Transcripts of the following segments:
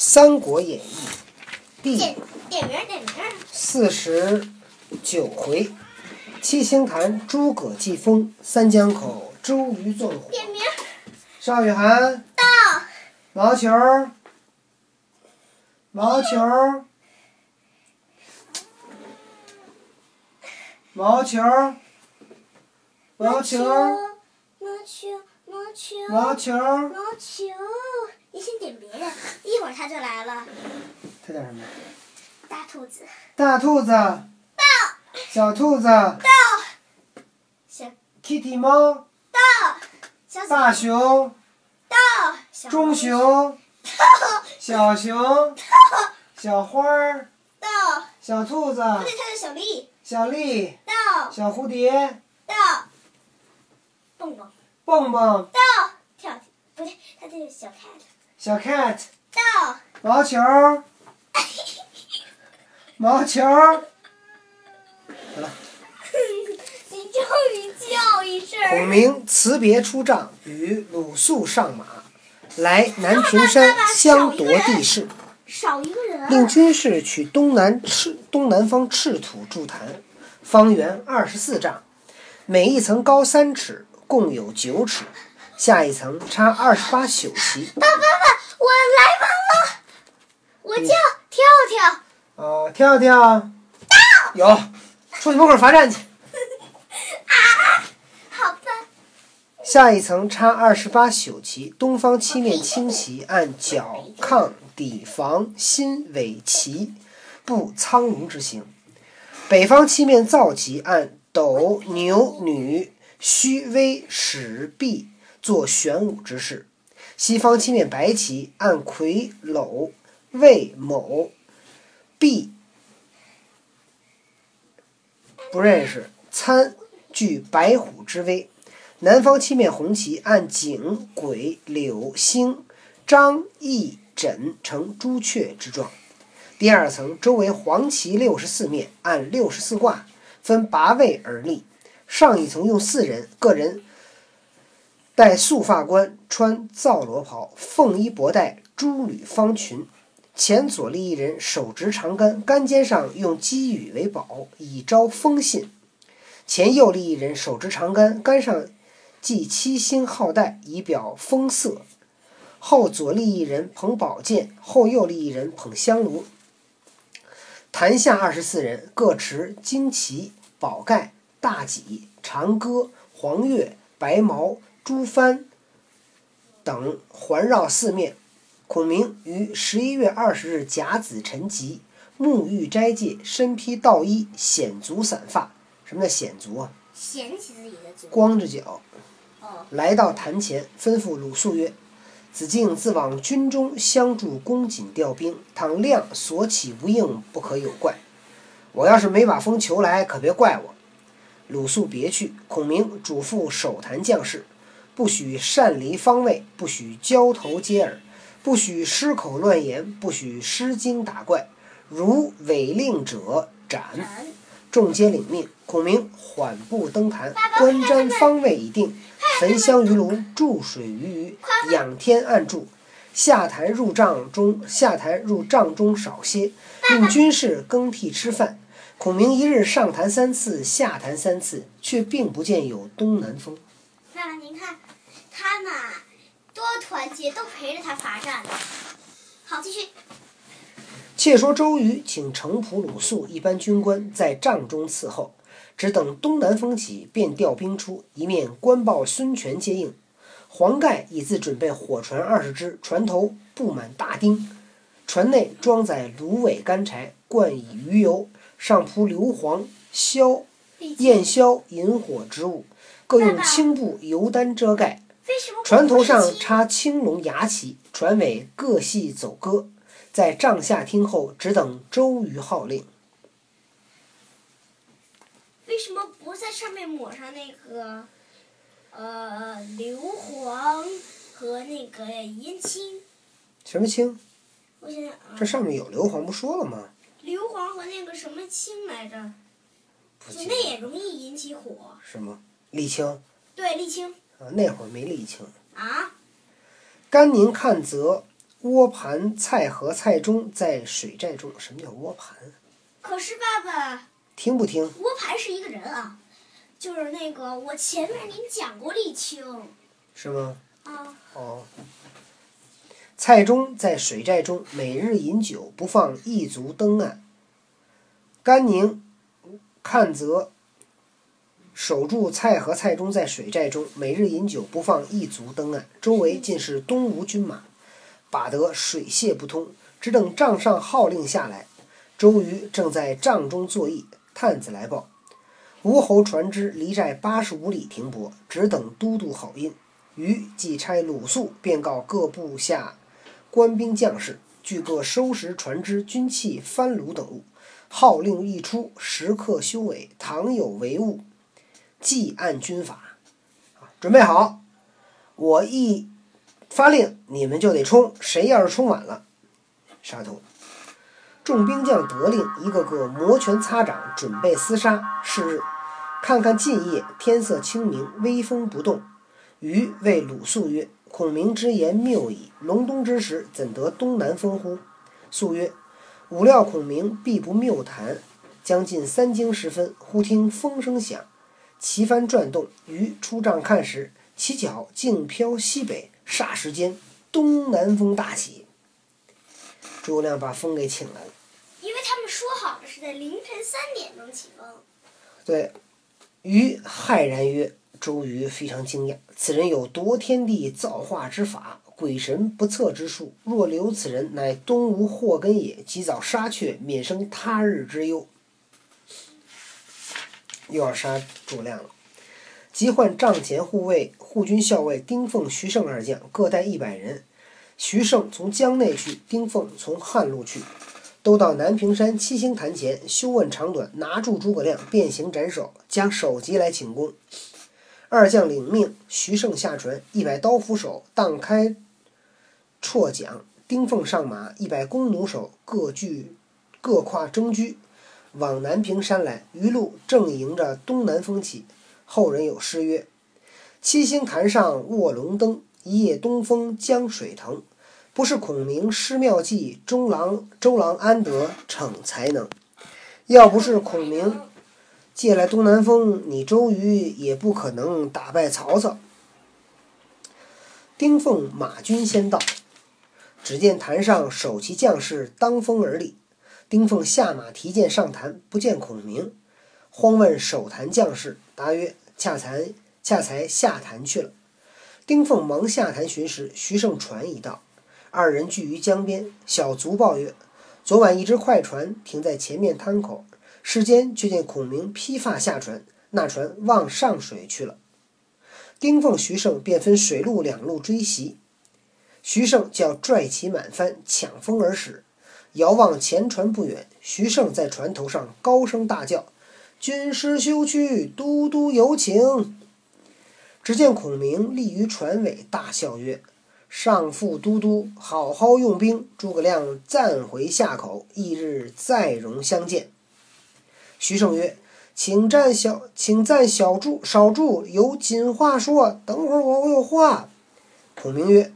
三国演义》第。四十九回：七星坛诸葛祭风，三江口周瑜纵火。点名邵雨涵，到。毛球儿，毛球儿，毛球儿，毛球儿，毛球，毛球，毛球儿，毛球。你先点别的，一会儿他就来了。他叫什么？大兔子。大兔子，到，小兔子。到，小，Kitty 猫，到，小大熊，到，小。中熊，到，小熊，到小花儿，到，小兔子，不对，它是小丽。小丽，到，小蝴蝶，到，蹦蹦，蹦蹦，到，跳。跳，不对，它这是小 cat。小 cat，到，毛球儿，毛球儿。好了。你终于叫一声。孔明辞别出帐，与鲁肃上马，来南屏山相夺地势，少一个人。令军士取东南赤东南方赤土筑坛，方圆二十四丈，每一层高三尺，共有九尺，下一层插二十八宿旗。爸爸爸，我来晚了。我叫跳跳。哦，跳跳，到有，出去门口罚站去。好吧。下一层插二十八宿旗，东方七面青旗按角、抗、底、房、心、尾、旗，布苍龙之形；北方七面皂旗按斗、牛、女、虚、微、矢、臂做玄武之势；西方七面白旗按魁、篓、魏、卯、毕不认识，参具白虎之威。南方七面红旗按景、癸、柳、星、张、翼、枕成朱雀之状。第二层周围黄旗六十四面，按六十四卦分八位而立。上一层用四人，个人戴素发冠，穿皂罗袍，凤衣博带，珠履方裙。前左立一人，手执长杆，杆尖上用积羽为宝，以招风信。前右立一人，手执长杆，杆上系七星号带，以表风色。后左立一人捧宝剑，后右立一人捧香炉。坛下二十四人，各持旌旗、宝盖、大戟、长戈、黄钺、白矛、朱幡等环绕四面。孔明于十一月二十日甲子晨集，沐浴斋戒，身披道衣，显足散发。什么叫显足啊？光着脚。哦。来到坛前，吩咐鲁肃曰：“子敬自往军中相助，公瑾调兵。倘亮所起无应，不可有怪。我要是没把风求来，可别怪我。”鲁肃别去，孔明嘱咐守坛将士：不许擅离方位，不许交头接耳，不许失口乱言，不许失惊打怪。如违令者斩。众皆领命。孔明缓步登坛，观瞻方位已定，焚香于炉，注水于鱼，仰天暗祝。下坛入帐中，下坛入帐中少歇，令军士更替吃饭。孔明一日上坛三次，下坛三次，却并不见有东南风。爸爸，您看，他们啊多团结，都陪着他罚站呢。好，继续。且说周瑜请程普、鲁肃一班军官在帐中伺候，只等东南风起，便调兵出，一面官报孙权接应。黄盖已自准备火船二十只，船头布满大钉，船内装载芦苇干柴，灌以鱼油，上铺硫磺、硝、焰硝引火之物，各用青布油单遮盖。为什么船头上插青龙牙旗，船尾各系走歌，在帐下听候，只等周瑜号令。为什么不在上面抹上那个呃硫磺和那个烟青？什么青？我想想啊这，上面有硫磺，不说了吗？硫磺和那个什么青来着？那也容易引起火。什么沥青对，沥青啊？那会儿没沥青。啊，甘宁看则窝盘蔡和蔡中在水寨中。什么叫窝盘？可是爸爸，听不听？窝盘是一个人啊，就是那个我前面您讲过沥青是吗？啊。哦。蔡中在水寨中每日饮酒，不放一足登岸。甘宁看则守住蔡和蔡中在水寨中每日饮酒，不放一足登岸。周围尽是东吴军马，把得水泄不通，只等帐上号令下来。周瑜正在帐中作揖，探子来报：吴侯船只离寨八十五里停泊，只等都督好印。瑜即差鲁肃，便告各部下。官兵将士俱各收拾船只、军器、帆橹等物。号令一出，时刻修尾。倘有违误，即按军法。准备好，我一发令，你们就得冲。谁要是冲晚了，杀头。众兵将得令，一个个摩拳擦掌，准备厮杀。是日，看看近夜，天色清明，微风不动。余谓鲁肃曰。孔明之言谬矣。隆冬之时，怎得东南风乎？肃曰：“吾料孔明必不谬谈。”将近三更时分，忽听风声响，旗帆转动。鱼出帐看时，其脚竟飘西北。霎时间，东南风大起。诸葛亮把风给请来了。因为他们说好了是在凌晨三点钟起风。对，于骇然曰。周瑜非常惊讶，此人有夺天地造化之法，鬼神不测之术。若留此人，乃东吴祸根也。及早杀却，免生他日之忧。又要杀诸葛亮了，即唤帐前护卫、护军校尉丁奉、徐盛二将，各带一百人。徐盛从江内去，丁奉从汉路去，都到南屏山七星坛前，休问长短，拿住诸葛亮，变形斩首，将首级来请功。二将领命，徐盛下船，一百刀斧手荡开绰桨，丁奉上马，一百弓弩手各具各跨征车，往南屏山来。余路正迎着东南风起。后人有诗曰：“七星坛上卧龙灯，一夜东风江水腾。不是孔明施妙计，中郎周郎安得逞才能？要不是孔明。”借来东南风，你周瑜也不可能打败曹操。丁奉马军先到，只见坛上守旗将士当风而立。丁奉下马提剑上坛，不见孔明，慌问守坛将士，答曰：“恰才恰才下坛去了。”丁奉忙下坛寻时，徐盛船已到，二人聚于江边。小卒报曰：“昨晚一只快船停在前面滩口。”时间却见孔明披发下船，那船望上水去了。丁奉、徐盛便分水陆两路追袭。徐盛叫拽旗满帆，抢风而驶。遥望前船不远，徐盛在船头上高声大叫：“军师休去，都督有请。”只见孔明立于船尾，大笑曰：“上父都督，好好用兵。诸葛亮暂回下口，翌日再容相见。”徐盛曰：“请暂小，请暂小住，少住，有紧话说。等会儿我有话。”孔明曰：“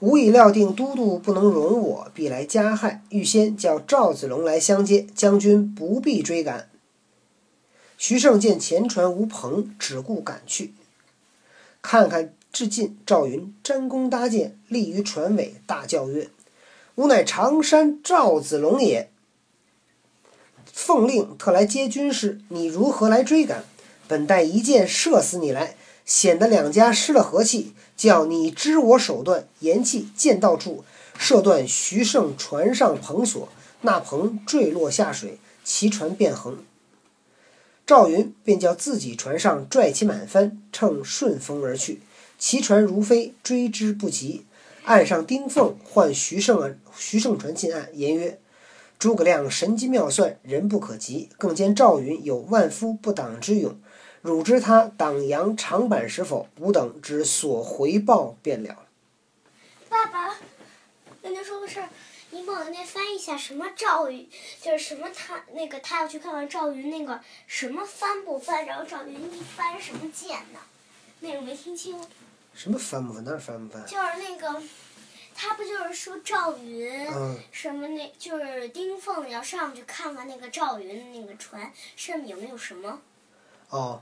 吾已料定都督不能容我，必来加害，预先叫赵子龙来相接，将军不必追赶。”徐盛见前船无篷，只顾赶去。看看至近，赵云拈弓搭箭，立于船尾，大叫曰：“吾乃常山赵子龙也！”奉令特来接军师，你如何来追赶？本待一箭射死你来，显得两家失了和气。叫你知我手段，言气箭到处，射断徐盛船上篷索，那篷坠落下水，其船便横。赵云便叫自己船上拽起满帆，乘顺风而去。其船如飞，追之不及。岸上丁奉唤徐盛，徐盛船进岸，言曰。诸葛亮神机妙算，人不可及。更兼赵云有万夫不挡之勇，汝知他挡杨长板是否？吾等只所回报便了。爸爸，跟您说个事儿，您帮我那翻译一下，什么赵云，就是什么他那个他要去看看赵云那个什么翻不翻，然后赵云一翻什么剑呢？那个没听清。什么翻不翻？哪翻不翻？就是那个。他不就是说赵云嗯，什么那，就是丁凤要上去看看那个赵云的那个船上面有没有什么？哦，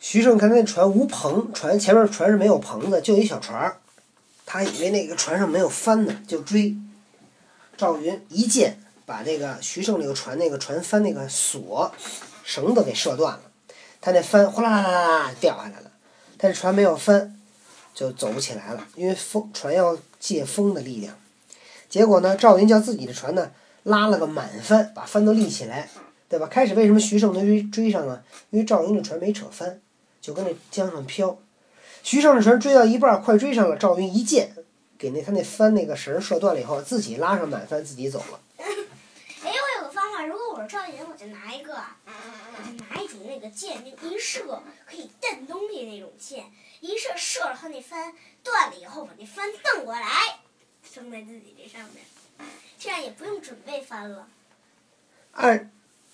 徐盛看那船无篷，船前面船是没有篷的，就一小船儿。他以为那个船上没有帆呢，就追。赵云一箭把这个徐盛那个船那个船帆那个索绳子给射断了，他那帆哗啦啦啦啦掉下来了，但是船没有帆，就走不起来了，因为风船要借风的力量。结果呢，赵云叫自己的船呢拉了个满帆，把帆都立起来，对吧？开始为什么徐盛能追追上啊？因为赵云的船没扯翻，就跟那江上飘。徐盛的船追到一半儿，快追上了，赵云一箭给那他那帆那个绳儿射断了以后，自己拉上满帆，自己走了。哎，我有个方法，如果我是赵云，我就拿一个，我就拿一种那个箭，那一射可以蹬东西那种箭，一射射了，他那帆断了以后，把那帆蹬过来，升在自己这上面，这样也不用准备帆了。二，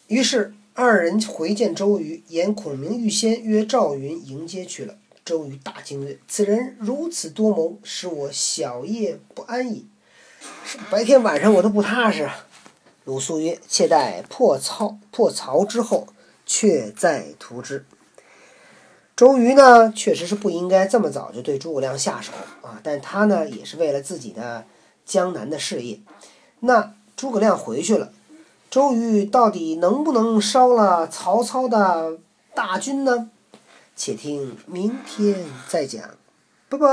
于是二人回见周瑜，言孔明预先约赵云迎接去了。周瑜大惊曰：“此人如此多谋，使我小夜不安矣。白天晚上我都不踏实。”鲁肃曰：“且待破曹破曹之后，却再图之。”周瑜呢，确实是不应该这么早就对诸葛亮下手啊，但他呢，也是为了自己的江南的事业。那诸葛亮回去了。周瑜到底能不能烧了曹操的大军呢？且听明天再讲，拜拜。